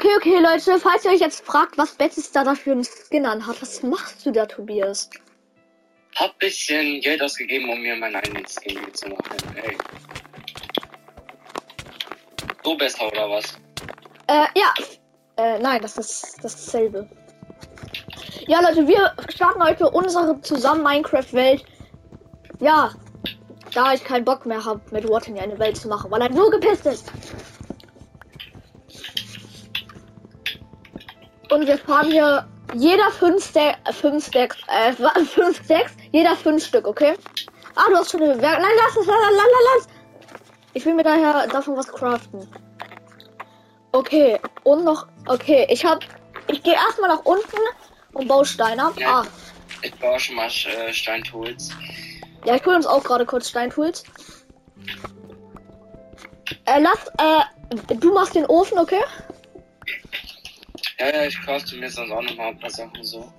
Okay, okay, Leute, falls ihr euch jetzt fragt, was Battlestar da für einen Skin anhat, was machst du da, Tobias? Hab bisschen Geld ausgegeben, um mir meinen eigenen Skin zu machen. Ey. So besser oder was? Äh, ja. Äh, nein, das ist dasselbe. Ja, Leute, wir starten heute unsere zusammen Minecraft-Welt. Ja, da ich keinen Bock mehr habe, mit Watting eine Welt zu machen, weil er nur gepisst ist. Und wir fahren hier jeder fünf Stack, fünf Stacks, äh, fünf Stacks, jeder fünf Stück, okay? Ah, du hast schon eine Bewertung. Nein, lass es, lass, lass, lass, lass. Ich will mir daher davon was craften. Okay, und noch, okay, ich hab, ich gehe erstmal nach unten und baue Steine ab. Ja. Ah, Ich baue schon mal äh, Steintools. ja, ich hole uns auch gerade kurz Steintools. Äh, lass, äh, du machst den Ofen, okay? Ja, ja, ich crafte mir sonst auch noch mal ein paar Sachen so.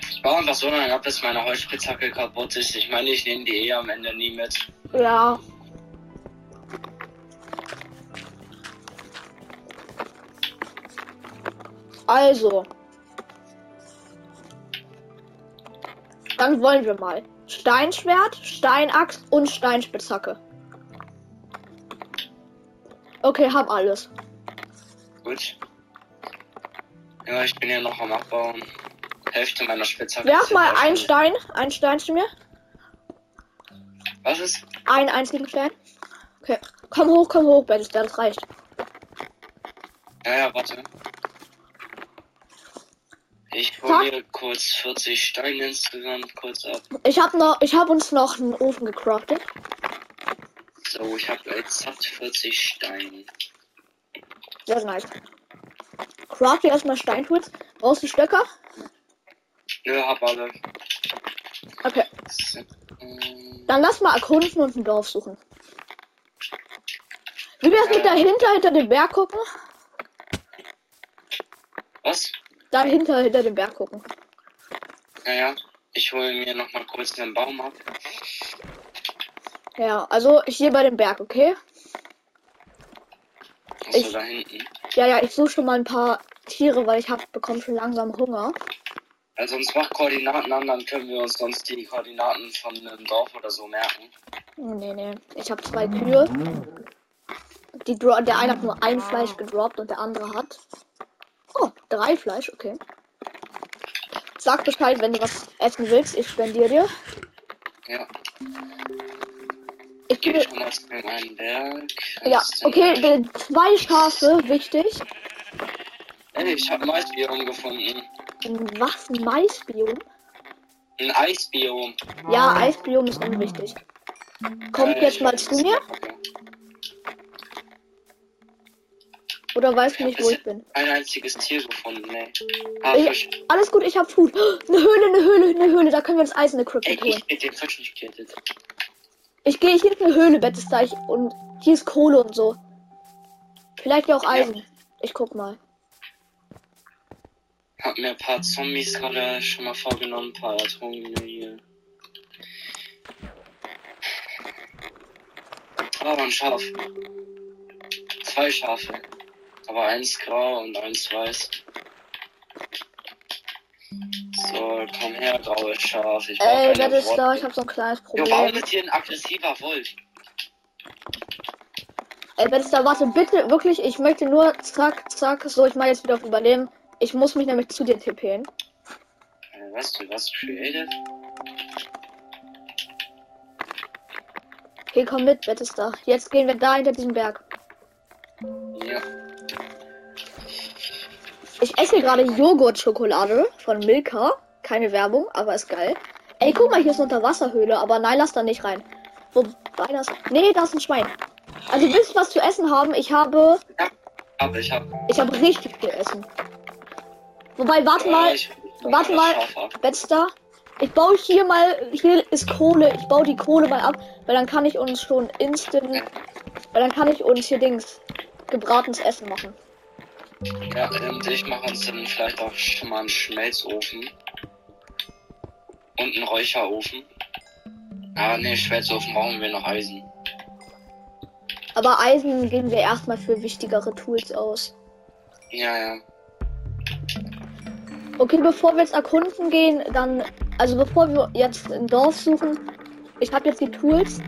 Ich baue einfach so lange ab, bis meine Holzspitzhacke kaputt ist. Ich meine, ich nehme die eh am Ende nie mit. Ja. Also. Dann wollen wir mal. Steinschwert, Steinaxt und Steinspitzhacke. Okay, hab alles. Gut. Ja, ich bin ja noch am Abbauen. Hälfte meiner Spitzhacke. Werf mal einen Stein, einen Stein zu mir. Was ist? Einen einzigen Stein. Okay. Komm hoch, komm hoch, Battlestar, das reicht. Ja, ja, warte. Ich mir kurz 40 Steine insgesamt kurz ab. Ich hab noch, ich hab uns noch einen Ofen gecraftet. So, ich habe jetzt satt 40 Steine. Sehr nice. Craft dir erstmal Steintools. Brauchst du Stöcker? Nö, hab alle. Okay. Dann lass mal erkunden und ein Dorf suchen. Wie wär's mit dahinter, hinter dem Berg gucken? Was? Dahinter, hinter dem Berg gucken. Naja, ich hole mir noch mal kurz den Baum ab. Ja, also hier bei dem Berg, okay? Achso, Ich- da hinten. Ja, ja, ich suche schon mal ein paar Tiere, weil ich hab bekomme schon langsam Hunger. Also uns macht Koordinaten an, dann können wir uns sonst die Koordinaten von einem Dorf oder so merken. Nee, nee. Ich habe zwei Kühe. Die der eine hat nur ein Fleisch gedroppt und der andere hat. Oh, drei Fleisch, okay. Sag Bescheid, wenn du was essen willst. Ich spendiere dir. Ja, Ich schon mal zu einem Berg. Ja, okay, äh, zwei Schafe, wichtig. Ey, ich habe ein Maisbiom gefunden. Was? Ein Maisbiom? Ein Eisbiom. Ja, Eisbiom ist unwichtig. Kommt Äh, jetzt mal zu das mir? okay. Oder weißt du nicht, wo ich bin? Ein einziges Tier gefunden, ey. Ah, Ich, Fisch. alles gut, ich hab Food. Eine Höhle, eine Höhle, eine Höhle. Da können wir uns Eis in der Ey, Krypto holen. ich hab den Fisch nicht gerettet. Ich gehe hier ist eine Höhle, Bettesteich. Und hier ist Kohle und so. Vielleicht ja auch Eisen. Ich guck mal. Hab mir ein paar Zombies gerade schon mal vorgenommen, ein paar Ertrunkene hier. Aber ein Schaf. Zwei Schafe. Aber eins grau und eins weiß. So, komm her, graues Schaf. Ich Ey, eine Bettesteich, Worte. ich hab so ein kleines Ja, warum Problem. ist hier ein aggressiver Wolf? Ey, Bettesteich, warte, bitte, wirklich, ich möchte nur zack, zack. So, ich mach jetzt wieder auf Überleben. Ich muss mich nämlich zu dir tippen. Äh, was, du was created? Okay, komm mit, Bettesteich. Jetzt gehen wir da hinter diesem Berg. Ich esse gerade Joghurt-Schokolade von Milka. Keine Werbung, aber ist geil. Ey, guck mal, hier ist eine Unterwasserhöhle, aber nein, lass da nicht rein. Wobei das. Nee, da ist ein Schwein. Also willst du was zu essen haben? Ich habe. ja. Aber ich hab. Ich habe richtig viel Essen. Wobei, warte mal, ich, warte das mal. Bettster. Ich baue hier mal. Hier ist Kohle. Ich baue die Kohle mal ab, weil dann kann ich uns schon instant. Weil dann kann ich uns hier Dings. Gebratenes Essen machen. Ja, und ich mache uns dann vielleicht auch schon mal einen Schmelzofen. Und einen Räucherofen. Ah, ne, Schmelzofen brauchen wir noch Eisen. Aber Eisen geben wir erstmal für wichtigere Tools aus. Ja, ja. Okay, bevor wir jetzt erkunden gehen, dann, also bevor wir jetzt ein Dorf suchen, ich habe jetzt die Tools,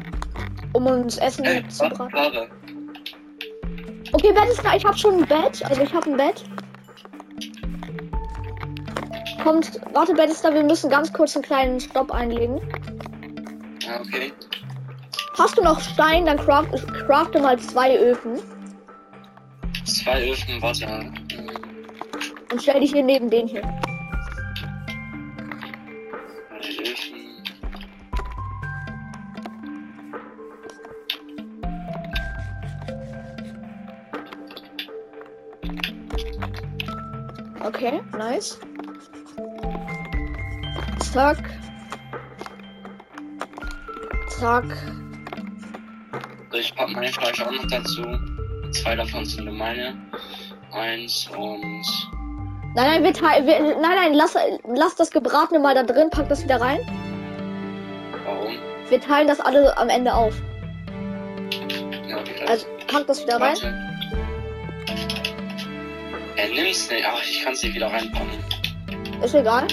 um uns Essen Ey, zu warte, braten. Okay, Bett ist da, ich habe schon ein Bett, also ich habe ein Bett. Kommt, warte, Bett ist da, wir müssen ganz kurz einen kleinen Stopp einlegen. Ja, okay. Hast du noch Stein, dann craft, crafte mal zwei Öfen Zwei Öfen, warte. Und stell dich hier neben den hier. Okay, nice. Zack. Zack. So, ich pack mein Fleisch auch noch dazu. Zwei davon sind nur meine. Eins und. Nein, nein, wir teilen, wir, nein, nein, lass, lass das Gebratene mal da drin, pack das wieder rein. Warum? Wir teilen das alle am Ende auf. Ja, okay. Also, pack das wieder rein. Warte. Er nimmt's nicht. Ach, ich kann's nicht wieder reinpacken. Ist egal.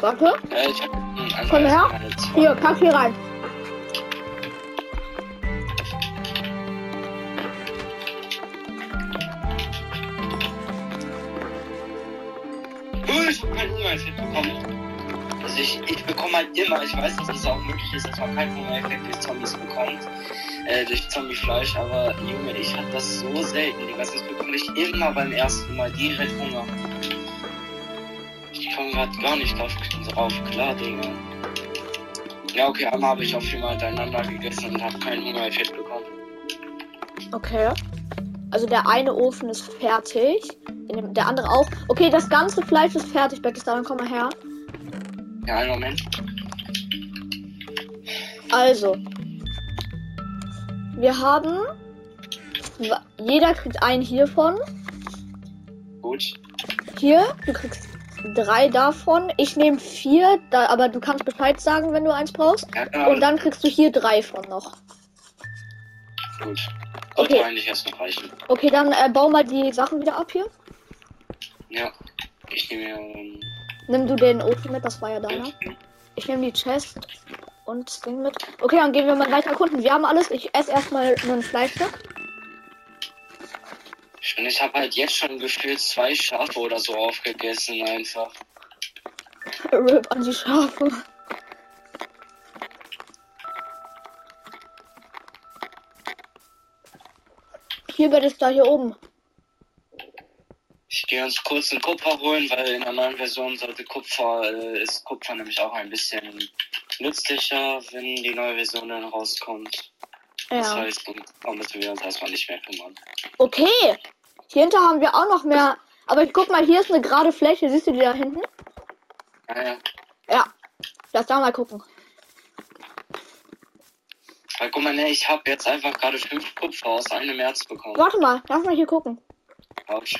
Warte. Ja, ich hab Komm her. Hier, pack hier rein. Ich hab keinen Hungereffekt bekommen. Also ich, ich bekomme halt immer, ich weiß, dass es auch möglich ist, dass man keinen Hungereffekt durch Zombies bekommt. Äh, durch Zombiefleisch, aber Junge, ich hab das so selten, Digga. Das bekomme ich immer beim ersten Mal direkt Hunger. Ich komme grad gar nicht drauf, drauf klar, Digga. Ja, okay, einmal habe ich auch viermal hintereinander gegessen und habe keinen Hungereffekt bekommen. Okay. Also der eine Ofen ist fertig. Dem- Der andere auch. Okay, das ganze Fleisch ist fertig, Beckis. Dann komm mal her. Ja, einen Moment. Also. Wir haben. Jeder kriegt einen hiervon. Gut. Hier, du kriegst drei davon. Ich nehme vier, da, aber du kannst Bescheid sagen, wenn du eins brauchst. Ja, ja, Und dann kriegst du hier drei von noch. gut. Sollte Okay. eigentlich erstmal reichen. Okay, dann äh, bau mal die Sachen wieder ab hier. Ja. Ich nehme ähm, Nimm du den Ofen mit, das war ja deiner. Ich nehme die Chest und Ding mit. Okay, dann gehen wir mal weiter erkunden. Wir haben alles. Ich esse erstmal nur ein Fleischstück. Und ich habe halt jetzt schon gefühlt zwei Schafe oder so aufgegessen einfach. Rip an die Schafe. Hier wird es da hier oben. Ich gehe uns kurz einen Kupfer holen, weil in der neuen Version sollte Kupfer, äh, ist Kupfer nämlich auch ein bisschen nützlicher, wenn die neue Version dann rauskommt. Das Ja. heißt, darum müssen wir uns erstmal nicht mehr kümmern. Okay. Hier hinter haben wir auch noch mehr. Aber ich guck mal, hier ist eine gerade Fläche. Siehst du die da hinten? Naja, Ja. Lass da mal gucken. weil guck mal, ne, ich habe jetzt einfach gerade fünf Kupfer aus einem Erz bekommen. Warte mal, lass mal hier gucken. Autsch.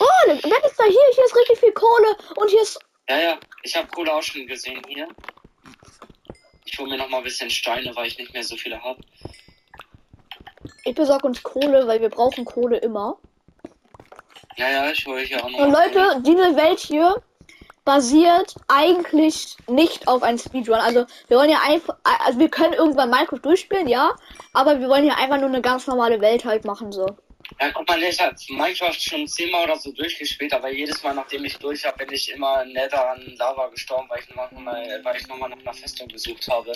Oh, wer ist da hier? Hier ist richtig viel Kohle. Und hier ist. Ja, ja, ich habe Kohle auch schon gesehen hier. Ich hole mir noch mal ein bisschen Steine, weil ich nicht mehr so viele habe. Ich besorge uns Kohle, weil wir brauchen Kohle immer. Ja, ja, ich hole hier auch noch. Und Leute, diese Welt hier basiert eigentlich nicht auf einem Speedrun. Also wir wollen ja einfach, also wir können irgendwann Minecraft durchspielen, ja, aber wir wollen ja einfach nur eine ganz normale Welt halt machen so. Ja, guck mal, ich habe Minecraft schon zehnmal oder so durchgespielt, aber jedes Mal, nachdem ich durch habe, bin ich immer Nether an Lava gestorben, weil ich nochmal, weil ich nochmal nach einer Festung gesucht habe.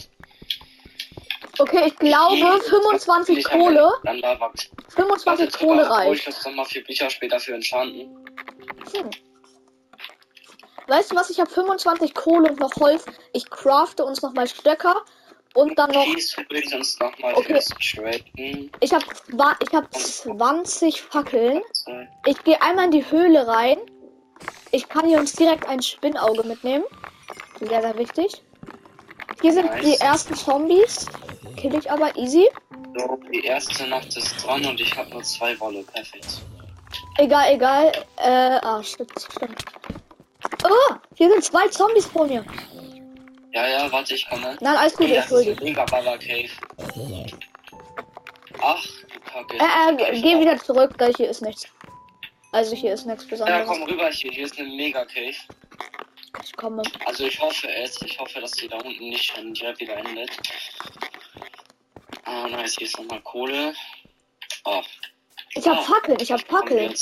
Okay, ich glaube Jedes Mal 25 bin ich Kohle, Ende An Lava gestorben. 25 Kohle Wo ich reicht. das nochmal für Bücher später für enchanten. Hm. Weißt du was? Ich habe 25 Kohle und noch Holz. Ich crafte uns noch mal Stöcker und dann noch. Kies übrigens nochmal Okay. Ich habe ich habe 20 Fackeln. Ich gehe einmal in die Höhle rein. Ich kann hier uns direkt ein Spinnauge mitnehmen. Sehr, sehr wichtig. Hier sind Nice. die ersten Zombies. Kill ich aber easy. So, die erste Nacht ist dran und ich habe nur zwei Wolle. Perfekt. Egal, egal. Äh, ah, shit, stimmt. Oh, hier sind zwei Zombies vor mir. Ja, ja, warte, ich komme. Nein, alles gut, Ey, ich hol die. mega Baba Cave. Ach, du Kacke. Äh, äh, geh wieder zurück, da hier ist nichts. Also hier ist nichts Ja, Besonderes. komm rüber hier. Hier ist eine Mega-Cave. Ich komme. Also ich hoffe es. Ich hoffe, dass die da unten nicht schon direkt wieder endet. Ah, nice. Hier ist nochmal Kohle. Oh, Ich hab Ah. Fackeln, ich hab Fackeln.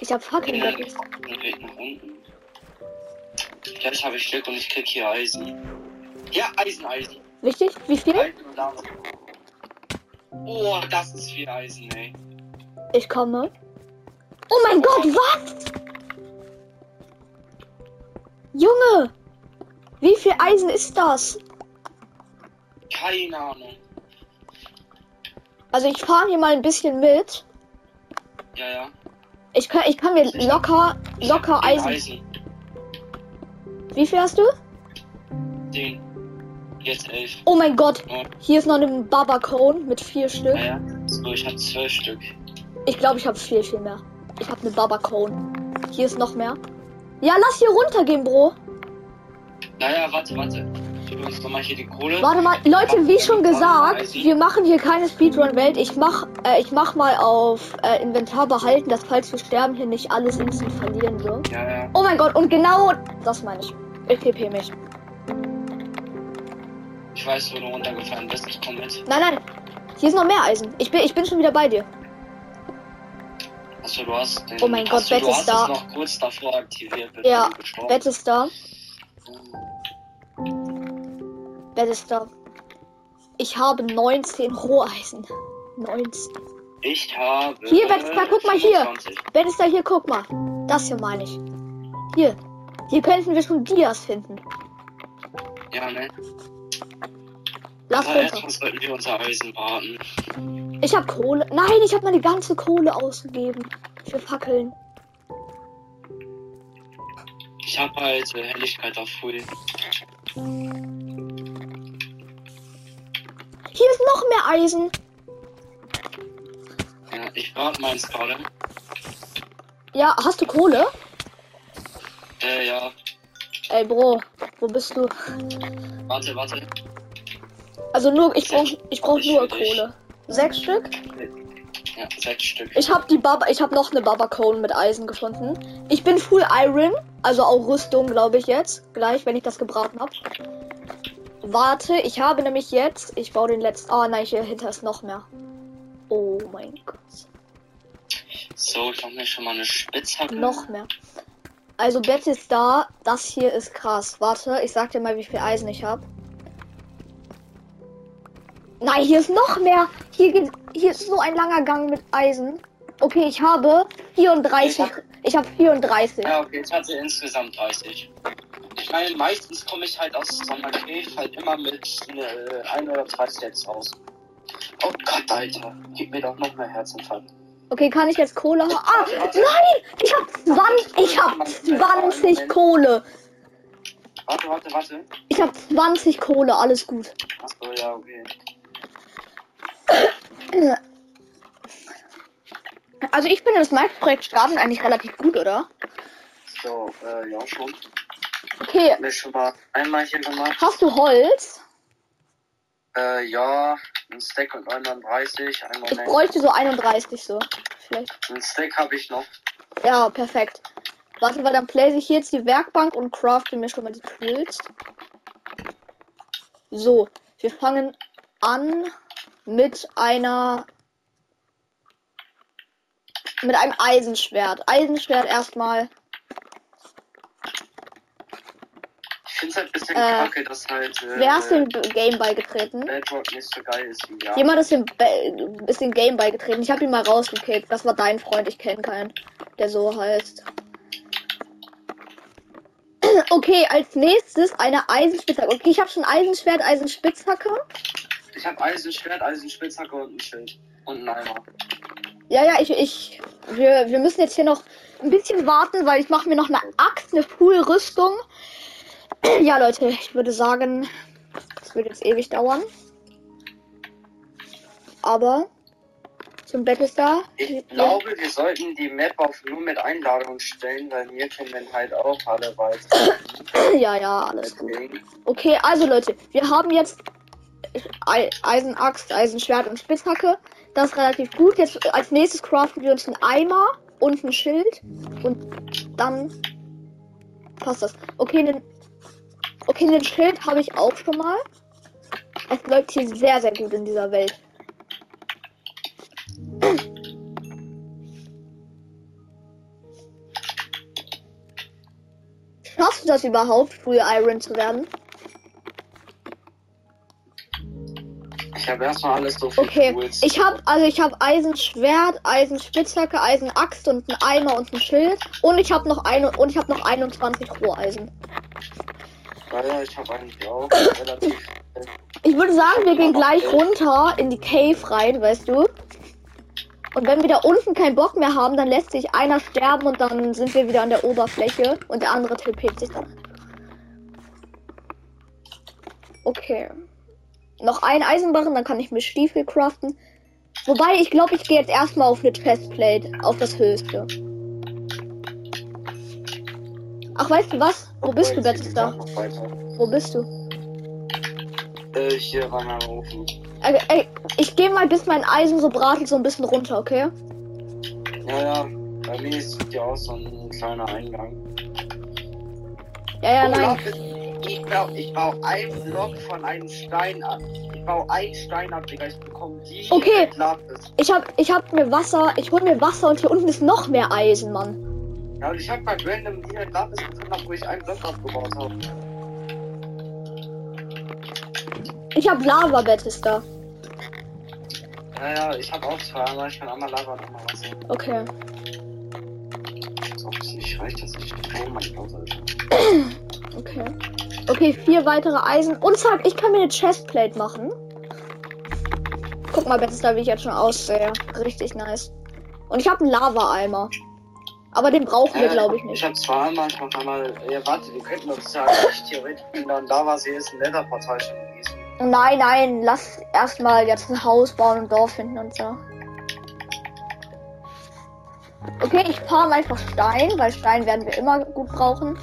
Ich hab Fackeln. Weg nach unten. Vielleicht habe ich Glück und ich krieg hier Eisen. Ja, Eisen, Eisen. Wichtig? Wie viel? Eisen und Lava. Oh, das ist viel Eisen, ey. Ich komme. Oh mein Gott, was? Junge! Wie viel Eisen ist das? Keine Ahnung. Also ich fahre hier mal ein bisschen mit. Ja, ja. Ich kann, ich kann mir locker, Ich locker Eisen. Eisen. Wie viel hast du? Den. Jetzt elf. Oh mein Gott, Oh, hier ist noch ein Baba Cone mit vier Stück. ja, ja. So, ich hab zwölf Stück. Ich glaube, ich habe viel, viel mehr. Ich habe eine Baba Cone. Hier ist noch mehr. Ja, lass hier runtergehen, Bro. Naja, warte, warte. Ich mal hier die Kohle. Warte mal, Leute, wie schon gesagt, wir machen hier keine Speedrun-Welt. Ich mach, äh, ich mach mal auf äh, Inventar behalten, dass falls wir sterben, hier nicht alles instant verlieren so. Ja, ja. Oh mein Gott, und genau das meine ich. Ich TP mich. Ich weiß, wo du runtergefallen bist. Ich komm mit. Nein, nein. Hier ist noch mehr Eisen. Ich bin, ich bin schon wieder bei dir. Achso, du hast den. Oh mein Gott, Bett du ist hast da. es noch kurz davor aktiviert, Ja, du gestorben Bett ist da. Bett ist da. Ich habe 19 Roheisen. 19. Ich habe. Hier, Bett ist da, guck mal hier. 25. Bett ist da hier, guck mal. Das hier meine ich. Hier. Hier könnten wir schon Dias finden. Ja, ne? Lass Aber runter. erstmal sollten wir unser Eisen warten. Ich habe Kohle. Nein, ich habe meine ganze Kohle ausgegeben. Für Fackeln. Ich habe halt äh, Helligkeit auf Full. Hier ist noch mehr Eisen. Ja, ich warte meins gerade. Ja, hast du Kohle? Äh, ja. Ey, Bro, wo bist du? Warte, warte. Also nur, ich brauch, ich brauch Ich nur dich. Kohle. Sechs Stück? Ja, sechs Stück. Ich habe die Baba, ich habe noch eine Baba Cone mit Eisen gefunden. Ich bin Full Iron, also auch Rüstung, glaube ich jetzt. Gleich, wenn ich das gebraten habe. Warte, ich habe nämlich jetzt, ich baue den letzten. Oh nein, hier hinter ist noch mehr. Oh mein Gott, So, ich mache mir schon mal eine Spitzhacke. noch mehr. Also Bett ist da. Das hier ist krass. Warte, ich sag dir mal, wie viel Eisen ich habe. Nein, hier ist noch mehr. Hier geht, hier ist so ein langer Gang mit Eisen. Okay, ich habe 34. Ich habe 34. Ja, okay, jetzt hat sie insgesamt 30. Ich meine, meistens komme ich halt aus Summer Cave halt immer mit äh, ein oder zwei Sets raus. Oh Gott, Alter. Gib mir doch noch mehr Herzinfarkt. Okay, kann ich jetzt Kohle haben? Ah, nein! Ich hab 20, ich hab 20 Kohle. Warte, warte, warte. Ich hab 20 Kohle, alles gut. Achso, ja, okay. Also ich finde das Minecraft-Projekt starten eigentlich relativ gut, oder? So, äh, ja, schon. Okay, Mir schon mal einmal hier gemacht. hast du Holz? Äh, ja, ein Stack und 39. Ein Ich bräuchte so 31 so. Vielleicht. Ein Stack habe ich noch. Ja, perfekt. Warte, weil dann place ich jetzt die Werkbank und crafte mir schon mal die Tools. So, wir fangen an mit einer mit einem Eisenschwert. Eisenschwert erstmal. Finde es halt ein bisschen Äh, kacke, dass halt. Äh, Wer ist dem Game beigetreten? Bedrock nicht so geil ist wie ja. Jemand ist dem, Be- ist dem Game beigetreten. Ich habe ihn mal rausgekickt. Das war dein Freund. Ich kenne keinen, der so heißt. Okay, als nächstes eine Eisenspitzhacke. Okay, ich habe schon Eisenschwert, Eisenspitzhacke. Ich habe Eisenschwert, Eisenspitzhacke und ein Schild. Und einen Eimer. Ja, ja, ich, ich, wir, wir müssen jetzt hier noch ein bisschen warten, weil ich mache mir noch eine Axt, eine Full-Rüstung. Ja, Leute, ich würde sagen, das wird jetzt ewig dauern. Aber zum Bett ist da. Ich glaube, wir sollten die Map auf nur mit Einladung stellen, weil hier können wir halt auch alle weiter. Ja, ja, alles gut. Okay, also Leute, wir haben jetzt Ei- Eisenaxt, Eisenschwert und Spitzhacke. Das ist relativ gut. Jetzt als nächstes craften wir uns einen Eimer und ein Schild. Und dann passt das. Okay, okay, den Schild habe ich auch schon mal. Es läuft hier sehr, sehr gut in dieser Welt. Schaffst du das überhaupt, früher Iron zu werden? Ich habe erstmal alles so viel Okay, Tools. ich habe also ich habe Eisenschwert, Eisenspitzhacke, Eisenaxt und einen Eimer und ein Schild und ich habe noch eine und ich habe noch 21 Roheisen. Ja, ich habe eigentlich auch relativ. Ich würde sagen, wir gehen gleich runter in die Cave rein, weißt du? Und wenn wir da unten keinen Bock mehr haben, dann lässt sich einer sterben und dann sind wir wieder an der Oberfläche und der andere TP't sich dann. Okay. Noch ein Eisenbarren, dann kann ich mir Stiefel craften. Wobei, ich glaube, ich gehe jetzt erstmal auf eine Chestplate, auf das höchste. Ach, weißt du was? Wo bist du, Battlestar? Wo bist du? Äh, hier war mein Ofen. Ey, ey, ich gehe mal, bis mein Eisen so bratelt, so ein bisschen runter, okay? Ja, ja, bei mir sieht ja aus so ein kleiner Eingang. Ja, ja, Oh, nein. Lapis. Ich baue, ich baue einen Block von einem Stein ab. Ich baue einen Stein ab, Digga. Ich bekomme die Okay. Ich hab, ich hab mir Wasser, ich hol mir Wasser und hier unten ist noch mehr Eisen, Mann. Ja, und ich hab grad random die mit Lapis gefunden, wo ich einen Block abgebaut habe. Ich hab Lava-Bettes da. Ja, ja, ich hab auch zwei, aber ich kann einmal Lava und einmal Wasser. Okay. So, ich reicht das nicht. Oh mein Gott, Alter. Okay. Okay, vier weitere Eisen. Und zack, ich kann mir eine Chestplate machen. Guck mal, Bethesda, wie ich jetzt schon aussehe. Richtig nice. Und ich habe einen Lava-Eimer. Aber den brauchen wir, glaube ich, Ich nicht. hab zweimal, ich mach einmal. Ja, warte, wir könnten uns sagen, ich theoretisch, wenn da ein Lava-See ist, ein Nether-Portal schon gewesen. Nein, nein, lass erstmal jetzt ein Haus bauen und Dorf finden und so. Okay, ich farm einfach Stein, weil Stein werden wir immer gut brauchen.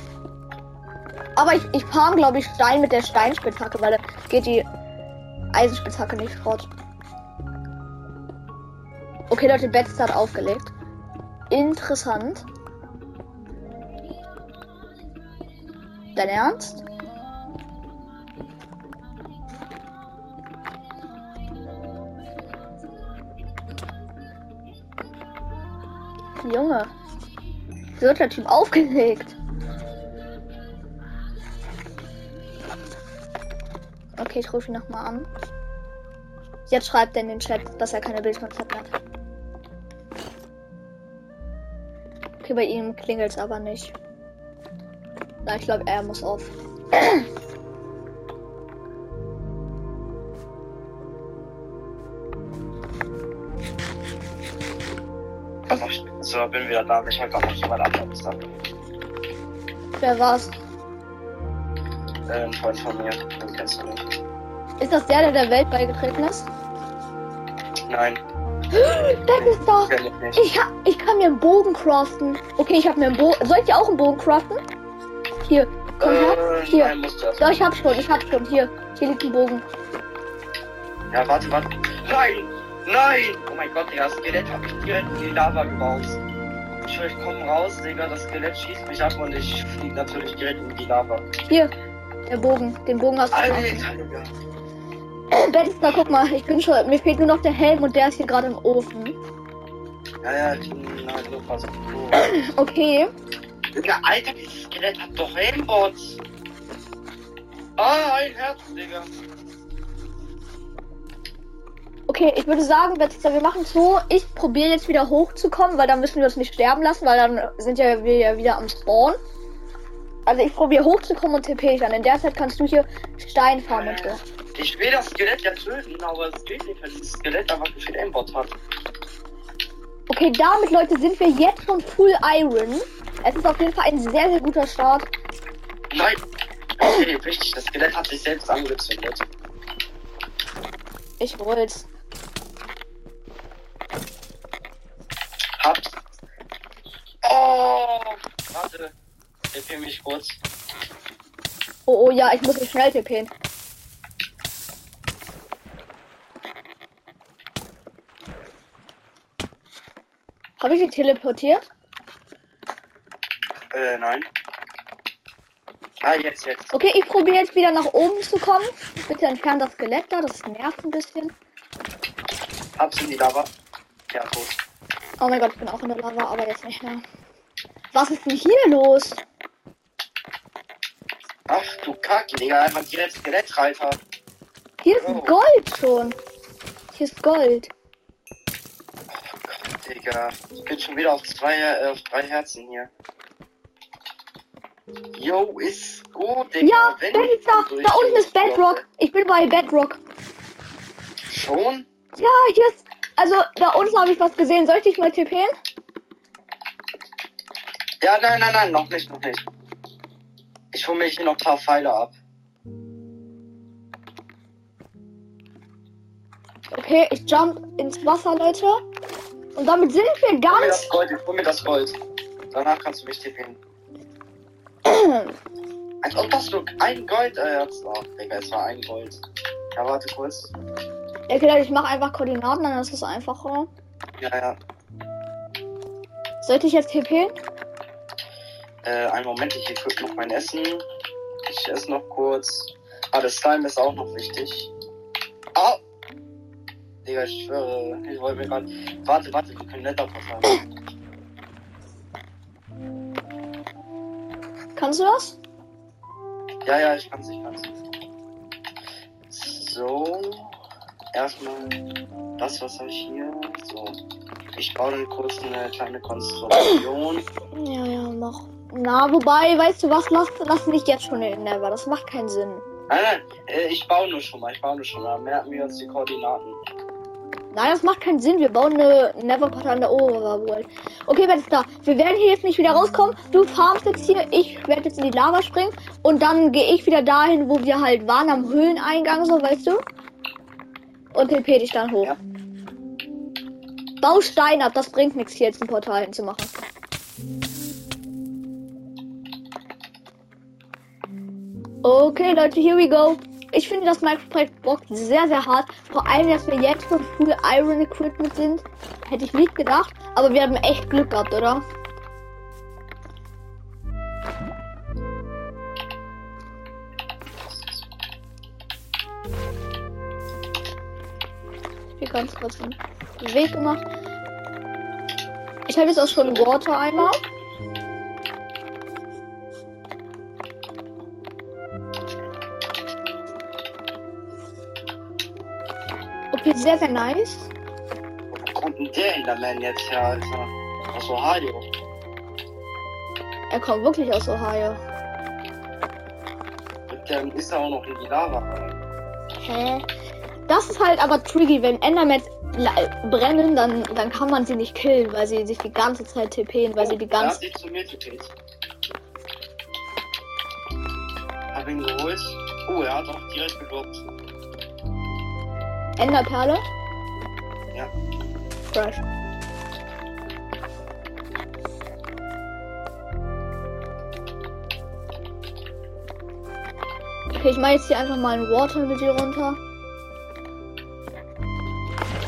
Aber ich, ich farm, glaube ich, Stein mit der Steinspitzhacke, weil dann geht die Eisenspitzhacke nicht schrott. Okay, Leute, Betz hat aufgelegt. Interessant. Dein Ernst? Junge. Hat der Typ aufgelegt? Okay, ich rufe ihn nochmal an. Jetzt schreibt er in den Chat, dass er keine Bildkonzepte hat. Okay, bei ihm klingelt es aber nicht. Na, ich glaube, er muss auf. So, bin wieder da. Ich halt auch noch jemand anderes da. Wer war's? Äh, ein Freund von mir. Den kennst du nicht. Ist das der, der der Welt beigetreten ist? Nein, Der ist kenn ich nicht. Ich, kann mir einen Bogen craften. Okay, ich habe mir einen Bogen. Soll ich dir auch einen Bogen craften? Hier, komm her. Äh, Hier. nein. Ja, ich hab schon, ich hab schon. Hier, hier liegt ein Bogen. Ja, warte, warte. Nein! Nein! Oh mein Gott, Digga, das Skelett hab ich direkt in die Lava gebaut. Ich schwör, ich komm raus, Digga, das Skelett schießt mich ab und ich flieg natürlich direkt in die Lava. Hier, der Bogen. Den Bogen hast du Alter, Digga. Benster, guck mal, ich bin schon. Mir fehlt nur noch der Helm und der ist hier gerade im Ofen. Ja, ja, ich bin halt nur fast cool. Okay. Digga, Alter, dieses Skelett hat doch Aimbots. Ah, ein Herz, Digga. Okay, ich würde sagen, Benster, wir machen so. Ich probiere jetzt wieder hochzukommen, weil dann müssen wir uns nicht sterben lassen, weil dann sind ja wir ja wieder am Spawn. Also ich probiere hochzukommen und TP ich dann. In der Zeit kannst du hier Stein farmen und so. Ich will das Skelett ja töten, aber es geht nicht, weil dieses Skelett einfach zu viel Aimbot hat. Okay, damit, Leute, sind wir jetzt schon Full Iron. Es ist auf jeden Fall ein sehr, sehr guter Start. Nein! Okay, richtig, das Skelett hat sich selbst angezündet. Ich wollt's. Habt. Oh! Warte. TP mich kurz. Oh, oh ja, ich muss mich schnell TPen. Habe ich dich teleportiert? Äh, nein. Ah, jetzt, jetzt. Okay, ich probiere jetzt wieder nach oben zu kommen. Bitte entfernt das Skelett da, das nervt ein bisschen. Hab's in die Lava. Ja, tot. Oh mein Gott, ich bin auch in der Lava, aber jetzt nicht mehr. Was ist denn hier los? Ach du Kacke, Digga, einfach direkt Skelettreiter. Hier ist Oh. Gold schon. Hier ist Gold. Digga, ich bin schon wieder auf zwei, äh, auf drei Herzen hier. Yo, ist gut, Digga. Ja, wenn da ich ist da. Da unten ist Bedrock. Ich bin bei Bedrock. Schon? Ja, hier ist. Also, da unten habe ich was gesehen. Soll ich dich mal tippen? Ja, nein, nein, nein, noch nicht, noch nicht. Ich hole mir hier noch ein paar Pfeile ab. Okay, ich jump ins Wasser, Leute. Und damit sind wir Hol mir ganz. das Gold, ich hol mir das Gold. Danach kannst du mich tippen. Als ob das nur ein Gold, äh, jetzt, oh, Digga, es war ein Gold. Ja, warte kurz. Okay, ich mache einfach Koordinaten, dann ist es einfacher. Ja, ja. Sollte ich jetzt tippen? Äh, einen Moment, ich equip noch mein Essen. Ich esse noch kurz. Ah, das Slime ist auch noch wichtig. Digga, ich schwöre, ich wollte mir gerade. Warte, warte, wir können Netherportal. Kannst du das? Ja, ja, ich kann's, ich kann's. So. Erstmal das, was habe ich hier? So. Ich baue dann kurz eine kleine Konstruktion. Ja, ja, mach. Na, wobei, weißt du was? Lass, lass nicht jetzt schon in Never. Das macht keinen Sinn. Nein, nein, äh, ich baue nur schon mal, ich baue nur schon mal. Merken wir uns die Koordinaten. Nein, das macht keinen Sinn. Wir bauen eine Neverportal an der Overworld. Okay, wer ist da? Wir werden hier jetzt nicht wieder rauskommen. Du farmst jetzt hier. Ich werde jetzt in die Lava springen. Und dann gehe ich wieder dahin, wo wir halt waren, am Höhleneingang, so, weißt du? Und TP dich dann hoch. Ja. Bau Stein ab. Das bringt nichts, hier jetzt ein Portal hinzumachen. Okay, Leute, here we go. Ich finde das Minecraft Box sehr, sehr hart. Vor allem, dass wir jetzt schon früh Iron Equipment sind. Hätte ich nicht gedacht. Aber wir haben echt Glück gehabt, oder? Hier ganz kurz einen Weg gemacht. Ich habe jetzt auch schon Water einmal. Sehr, sehr nice. Wo kommt denn der Enderman jetzt her, Alter? Aus Ohio. Er kommt wirklich aus Ohio. Und dann ist er auch noch in die Lava. Hä? Das ist halt aber tricky, wenn Endermans brennen, dann, dann kann man sie nicht killen, weil sie sich die ganze Zeit TPen, weil sie die ganze... sich zu mir getippt. Hab ihn geholt. Oh, er hat auch direkt gedroppt. Enderperle? Ja. Fresh. Okay, ich mache jetzt hier einfach mal ein Water mit dir runter.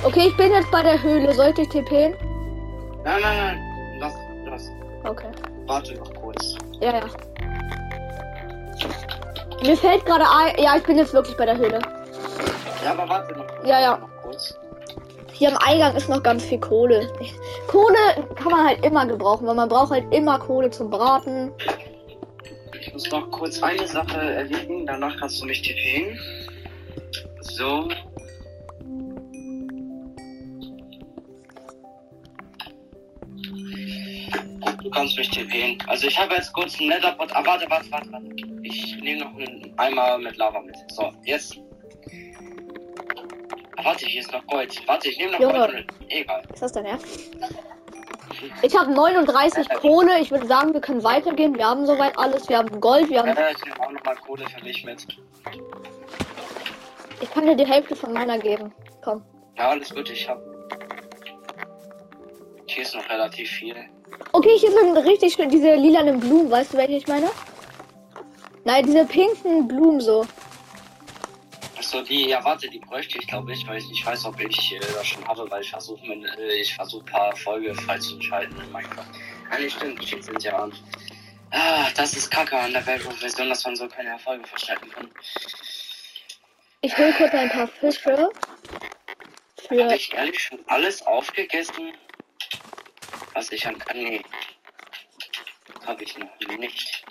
Okay, ich bin jetzt bei der Höhle. Sollte ich TPen? Nein, nein, nein. Lass, lass. Okay. Warte noch kurz. Ja, ja. Mir fällt gerade ein. Ja, ich bin jetzt wirklich bei der Höhle. Ja, aber warte noch. Ja, ja. Noch kurz. Hier am Eingang ist noch ganz viel Kohle. Kohle kann man halt immer gebrauchen, weil man braucht halt immer Kohle zum Braten. Ich muss noch kurz eine Sache erledigen, danach kannst du mich tippen. So. Du kannst mich tippen. Also ich habe jetzt kurz einen Netherpot. Ah, warte, warte, warte, warte. Ich nehme noch einen Eimer mit Lava mit. So, jetzt. Warte, hier ist noch Gold. Warte, ich nehme noch Junge. Gold mit. Egal. Ist das dein Ernst? Ich habe 39 Kohle. Ich würde sagen, wir können weitergehen. Wir haben soweit alles. Wir haben Gold. Wir haben. Äh, ich nehme auch noch mal Kohle für dich mit. Ich kann dir die Hälfte von meiner geben. Komm. Ja, alles gut, ich hab. Hier ist noch relativ viel. Okay, hier sind richtig schön diese lilanen Blumen. Weißt du, welche ich meine? Nein, diese pinken Blumen so. So die, ja warte, die bräuchte ich glaube ich, weil ich nicht weiß, ob ich äh, das schon habe, weil ich versuche äh, ich versuche paar Folge freizuschalten in Minecraft. Ah nee, stimmt, die sind ja an. Ah, das ist kacke an der Weltversion, dass man so keine Erfolge verschalten kann. Ich hol kurz ein paar Fische. Für... Habe ich ehrlich schon alles aufgegessen? Was ich an kann? Nee. Habe ich noch nicht.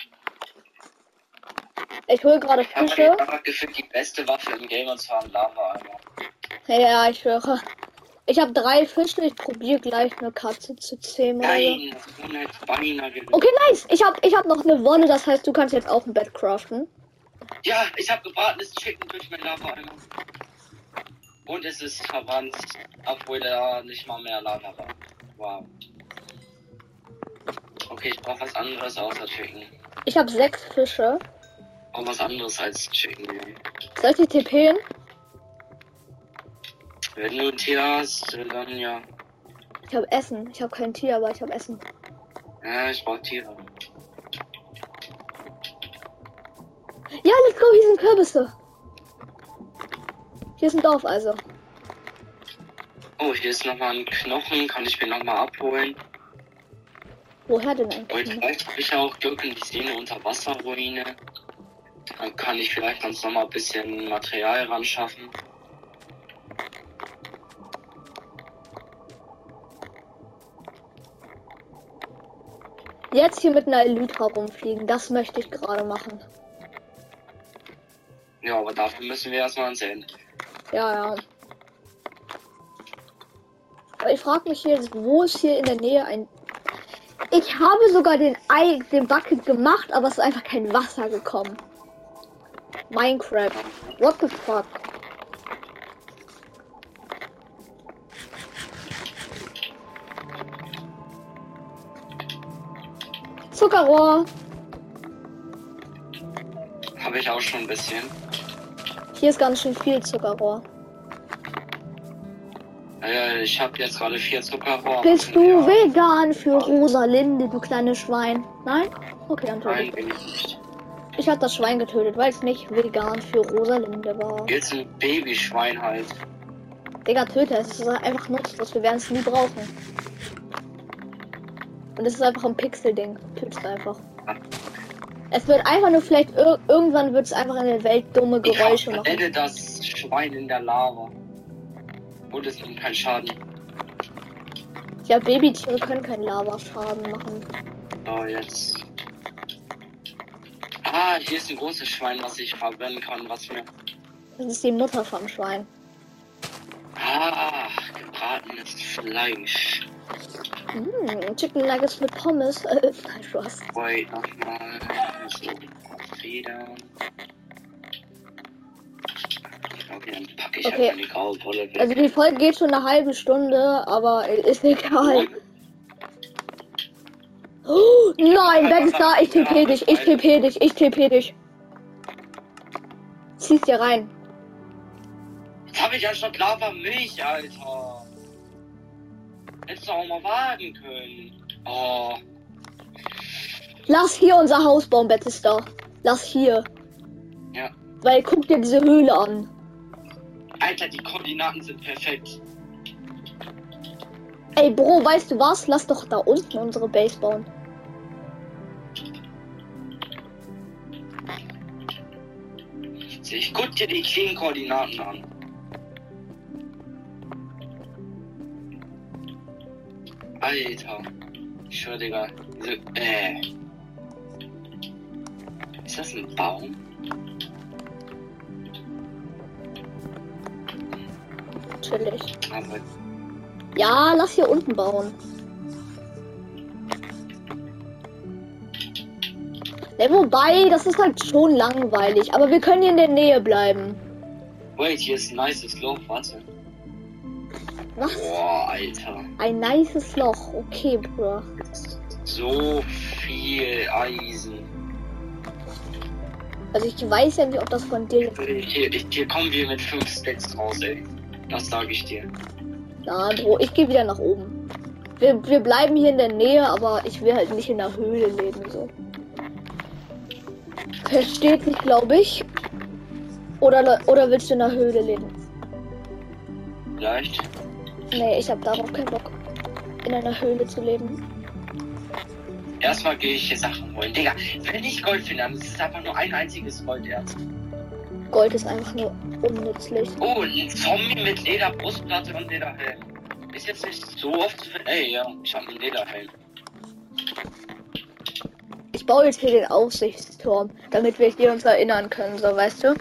Ich hole gerade Fische. Ich habe gefühlt die beste Waffe im Game und zwar ein Lava-Eimer. Ja, ich höre. Ich habe drei Fische, ich probiere gleich eine Katze zu zähmen. Nein, Okay, nice. Ich habe ich hab noch eine Wolle, das heißt, du kannst jetzt auch ein Bett craften. Ja, ich habe gebratenes Chicken durch mein Lava-Eimer. Und es ist verwandt, obwohl er nicht mal mehr Lava war. Wow. Okay, ich brauche was anderes außer Chicken. Ich habe sechs Fische. Auch was anderes als Chicken. Soll ich die TPen? Wenn du ein Tier hast, dann ja. Ich habe Essen. Ich habe kein Tier, aber ich habe Essen. Ja, ich brauche Tiere. Ja, let's go, hier sind Kürbisse. Hier ist ein Dorf also. Oh, hier ist nochmal ein Knochen. Kann ich mir nochmal abholen? Woher denn ein Knochen? Und vielleicht habe ich auch Glück in die Szene unter Wasserruine. Dann kann ich vielleicht ganz nochmal ein bisschen Material ran schaffen. Jetzt hier mit einer Elytra rumfliegen, das möchte ich gerade machen. Ja, aber dafür müssen wir erstmal Ende. Ja, ja. Aber ich frage mich jetzt, wo ist hier in der Nähe ein. Ich habe sogar den Ei, den Bucket gemacht, aber es ist einfach kein Wasser gekommen. Minecraft. What the fuck? Zuckerrohr. Habe ich auch schon ein bisschen. Hier ist ganz schön viel Zuckerrohr. Ich habe jetzt gerade vier Zuckerrohr. Bist du ja. vegan für Rosalinde, du kleines Schwein? Nein? Okay, dann Nein, bin ich nicht. Habe das Schwein getötet, weil es nicht vegan für Rosalinde war. Jetzt ein Babyschwein halt. Digga, töte es. Es ist einfach nutzlos. Wir werden es nie brauchen. Und es ist einfach ein Pixel-Ding. Tötet einfach. Es wird einfach nur vielleicht ir irgendwann wird es einfach in der Welt dumme Geräusche ich machen. Ich das Schwein in der Lava. Und es nimmt keinen Schaden. Ja, Babytiere können keinen Lava-Schaden machen. Oh, jetzt. Ah, hier ist ein großes Schwein, was ich verbrennen kann, was mir. Das ist die Mutter vom Schwein. Ah, gebratenes Fleisch. Mmh, Chicken Nuggets mit Pommes. Äh, Spaß. Wait, nochmal. So, Federn. Okay, dann packe ich okay. die graue Wolle weg. Also die Folge geht schon eine halbe Stunde, aber ist egal. Oh, nein, Bett ist da. Ich TP dich, ich TP dich, ich TP dich. Zieh's dir rein. Jetzt habe ich ja schon Lava Milch, Alter. Hättest du auch mal warten können. Oh. Lass hier unser Haus bauen, Battlestar. Lass hier. Ja. Weil guck dir diese Höhle an. Alter, die Koordinaten sind perfekt. Ey, Bro, weißt du was? Lass doch da unten unsere Base bauen. Ich guck dir die Clean-Koordinaten an. Alter. Ich schwör, Digga. Diese, äh. Ist das ein Baum? Natürlich. Aber ja, lass hier unten bauen. Ne, wobei, das ist halt schon langweilig. Aber wir können hier in der Nähe bleiben. Wait, hier ist ein nices Loch, warte. Was? Boah, Alter. Ein nices Loch. Okay, Bruder. So viel Eisen. Also ich weiß ja nicht, ob das von dir Hier, hier kommen wir mit 5 Stacks raus, ey. Das sage ich dir. Na, Bro, ich gehe wieder nach oben. Wir, wir bleiben hier in der Nähe, aber ich will halt nicht in der Höhle leben, so. Versteht sich, glaube ich. Oder, oder willst du in der Höhle leben? Vielleicht. Nee, ich habe darauf keinen Bock, in einer Höhle zu leben. Erstmal gehe ich hier Sachen holen. Digga, wenn ich Gold finde, dann ist es einfach nur ein einziges Golderz. Gold ist einfach nur unnützlich. Oh, ein Zombie mit Lederbrustplatte und Lederhelm. Ist jetzt nicht so oft zu finden. Ey, ja, ich habe einen Lederhelm. Jetzt hier den Aussichtsturm, damit wir hier uns erinnern können, so weißt du?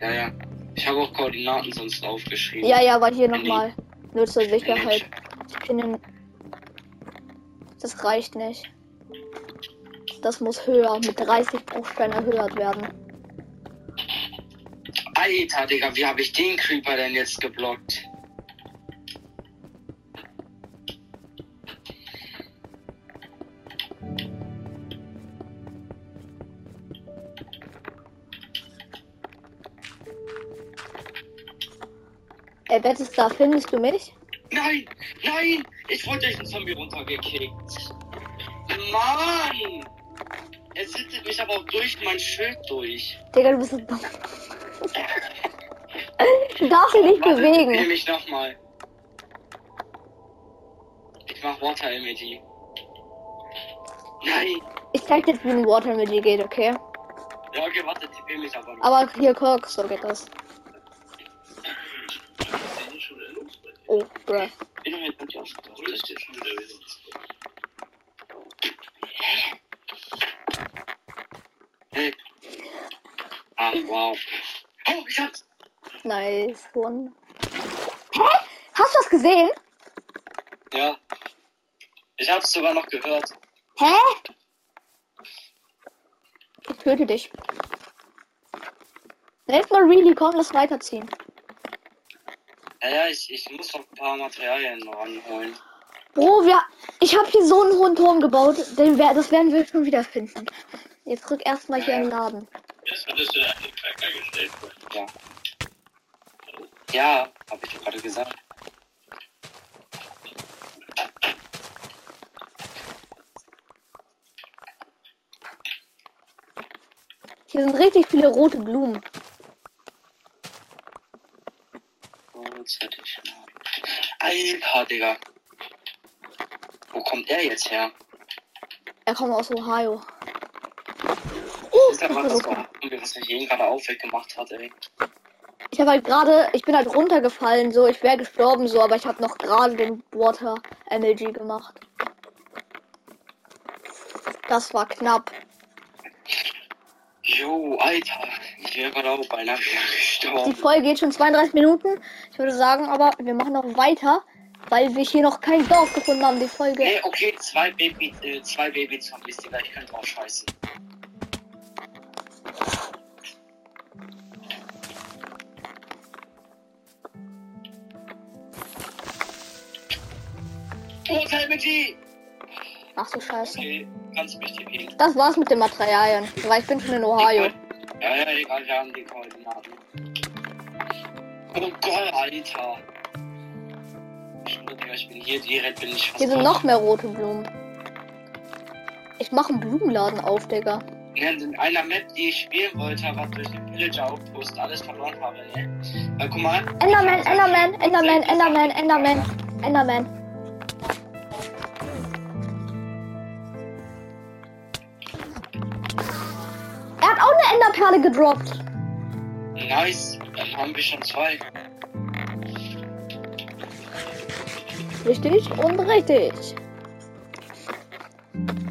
Ja, ja. Ich habe auch Koordinaten sonst aufgeschrieben. Ja, ja, aber hier nochmal. Nur zur den Sicherheit. Ich finde, das reicht nicht. Das muss höher, mit 30 Bruchsteinen erhöht werden. Alter, Digga, wie habe ich den Creeper denn jetzt geblockt? Ist da? Findest du mich? Nein, nein, ich wurde durch den Zombie runtergekickt. Mann! Er sitzt mich aber auch durch mein Schild durch. Digga, du bist so dumm. Du darfst dich nicht Warte, bewegen. Nehme ich nochmal. Ich mach Water Emoji. Nein. Ich zeig dir wie ein Water dir geht, okay? Ja, okay, warte, tippe mich aber noch. Aber hier, guck, so geht das. Oh, bruh. Bin mir gut aufgetaucht. Das steht schon wieder wieder. Hey. Ach, wow. Oh, ich hab's. Nice one. Hä? Hast du das gesehen? Ja. Ich hab's sogar noch gehört. Hä? Ich töte dich. Jetzt mal really komm, lass weiterziehen. Ja, ja, ich, ich muss noch ein paar Materialien ranholen. Bro, wir, ich habe hier so einen hohen Turm gebaut, den wer, das werden wir schon wieder finden. Jetzt rück erstmal hier in den Laden. Das du an den Tracker gestellt. Ja. Ja, hab ich gerade gesagt. Hier sind richtig viele rote Blumen. Kurz hätte ich noch. Alter, Digga. Wo kommt er jetzt her? Er kommt aus Ohio. Ist das was, das was mich eben gerade hat, ey. Ich habe halt gerade, ich bin halt runtergefallen, so, ich wäre gestorben, so, aber ich habe noch gerade den Water MLG gemacht. Das war knapp. Jo, Alter. Ich wäre gerade auch beinahe wieder Die gestorben. Folge geht schon 32 Minuten. Ich würde sagen, aber wir machen noch weiter, weil wir hier noch kein Dorf gefunden haben. Die Folge. Nee, okay, zwei Baby, äh, zwei Baby-Zombies, Digga, ich könnte drauf scheißen. Oh, Helmeti! Ach du Scheiße. Okay, kannst mich tippen. Das war's mit den Materialien, weil ich bin schon in Ohio. Ja, ja, egal, wir haben die Koordinaten. Oh Gott, Alter. Ich bin hier direkt, bin ich fast Hier sind noch mehr rote Blumen. Ich mache einen Blumenladen auf, Digga. Ja, in einer Map, die ich spielen wollte, aber durch den Villager Outpost alles verloren habe, ne? Weil, guck mal. Enderman, Enderman, Enderman, Enderman, Enderman, Enderman. Er hat auch eine Enderperle gedroppt. Nice, dann haben wir schon zwei. Richtig und richtig.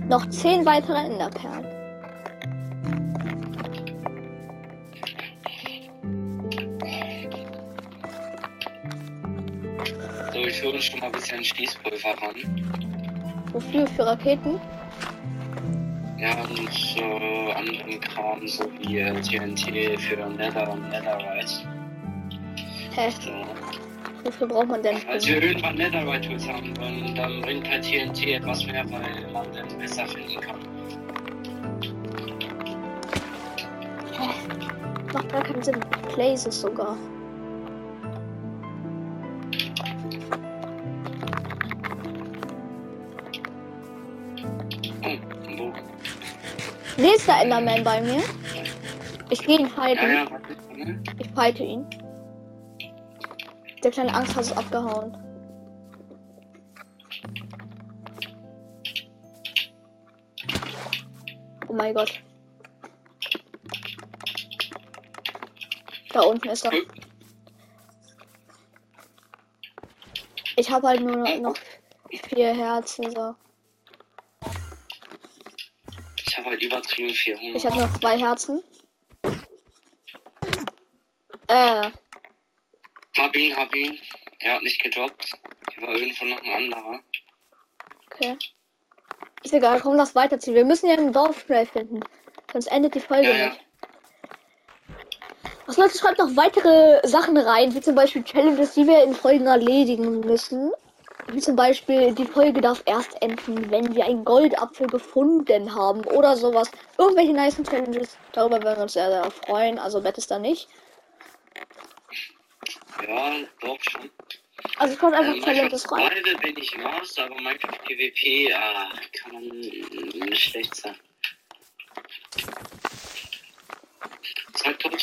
Noch zehn weitere Enderperlen. So, ich hole schon mal ein bisschen Schießpulver ran. Wofür? Für Raketen? Ja, und so anderen Kram, so wie äh, TNT für Nether und Netherite. Hä? So. Wofür braucht man denn? Als wir irgendwann Netherite Tools haben wollen, dann bringt halt TNT etwas mehr, weil man dann besser finden kann. Macht gar keinen Sinn. Places sogar. Nächster Enderman bei mir. Ich gehe ihn halten. ja. Junge. Ich fighte ihn. Der kleine Angst ist abgehauen. Oh mein Gott. Da unten ist er. Ich habe halt nur noch vier Herzen. So. Ich habe halt übertrieben viel Hunger. Ich habe noch zwei Herzen. Äh, Hab ihn, hab ihn. Er hat nicht gedroppt. Hier war irgendwo noch ein anderer. okay. Ist egal, komm, lass weiterziehen. Wir müssen ja ein Dorf schnell finden. Sonst endet die Folge Ja, ja. nicht. Was Leute, schreibt noch weitere Sachen rein, wie zum Beispiel Challenges, die wir in Folgen erledigen müssen. Wie zum Beispiel, die Folge darf erst enden, wenn wir einen Goldapfel gefunden haben oder sowas. Irgendwelche nice Challenges. Darüber werden wir uns sehr, sehr freuen. Also Bett ist da nicht. Ja, doch schon. Also es kommt einfach Ähm, Minecraft rein. Survival bin ich Master, aber Minecraft PvP, ah, kann man nicht schlecht sein. Zack, tot.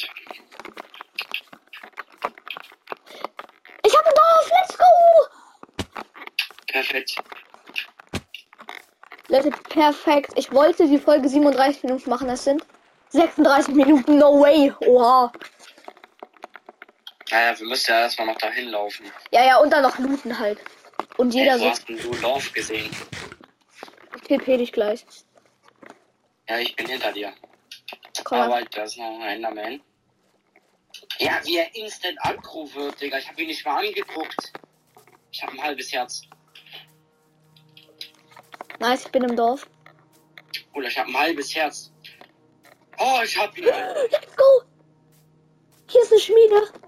Ich hab ein Dorf, let's go! Perfekt. Leute, perfekt. Ich wollte die Folge 37 Minuten machen, es sind 36 Minuten, no way. Oha. Naja, wir müssen ja erstmal noch dahin laufen. Ja, ja, und dann noch looten halt. Und jeder Ey, wo so. hast denn du Lauf gesehen? Ich TP dich gleich. Ja, ich bin hinter dir. Komm Aber da ist noch ein Enderman. Ja, wie er instant aggro wird, Digga. Ich hab ihn nicht mal angeguckt. Ich hab ein halbes Herz. Nice, ich bin im Dorf. Oder ich hab ein halbes Herz. Oh, ich hab ihn. Let's go! Hier ist eine Schmiede.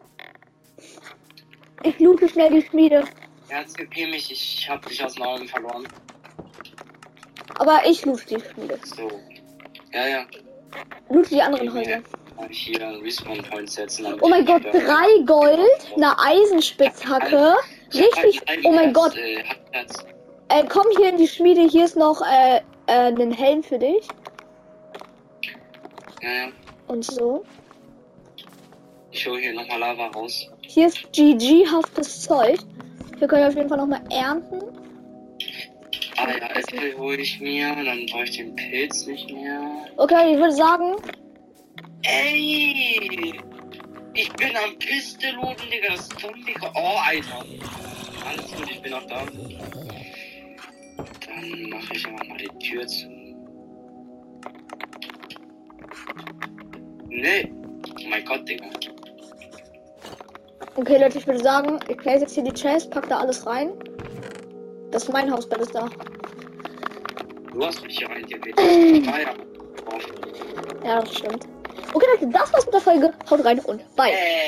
Ich loote schnell die Schmiede. Herz, GP mich. Ich hab dich aus den Augen verloren. Aber ich loote die Schmiede. So. Ja, ja. Loote die anderen Häuser. Mal Hier einen Respawn Point setzen. Oh mein ich Gott, drei Gold, eine Eisenspitzhacke. ich hab Richtig. ein Oh mein Gott. Äh. Äh, komm hier in die Schmiede. Hier ist noch äh, äh, einen Helm für dich. Ja, ja. Und so. Ich hole hier nochmal Lava raus. Hier ist GG-haftes Zeug. Wir können auf jeden Fall nochmal ernten. Ah ja, Äpfel hole ich mir. Dann brauche ich den Pilz nicht mehr. Okay, ich würde sagen, Ey! Ich bin am Pisteloden, Digga. Das ist Zombie. Oh, Alter. Alles gut, ich bin noch da. Dann mache ich aber mal die Tür zu. Nee. Oh mein Gott, Digga. Okay Leute, ich würde sagen, ich place jetzt hier die Chest, pack da alles rein. Das ist mein Hausbett ist da. Du hast mich hier reingebeten. Ah ja. Ja, das stimmt. Okay Leute, das war's mit der Folge. Haut rein und bye. Äh,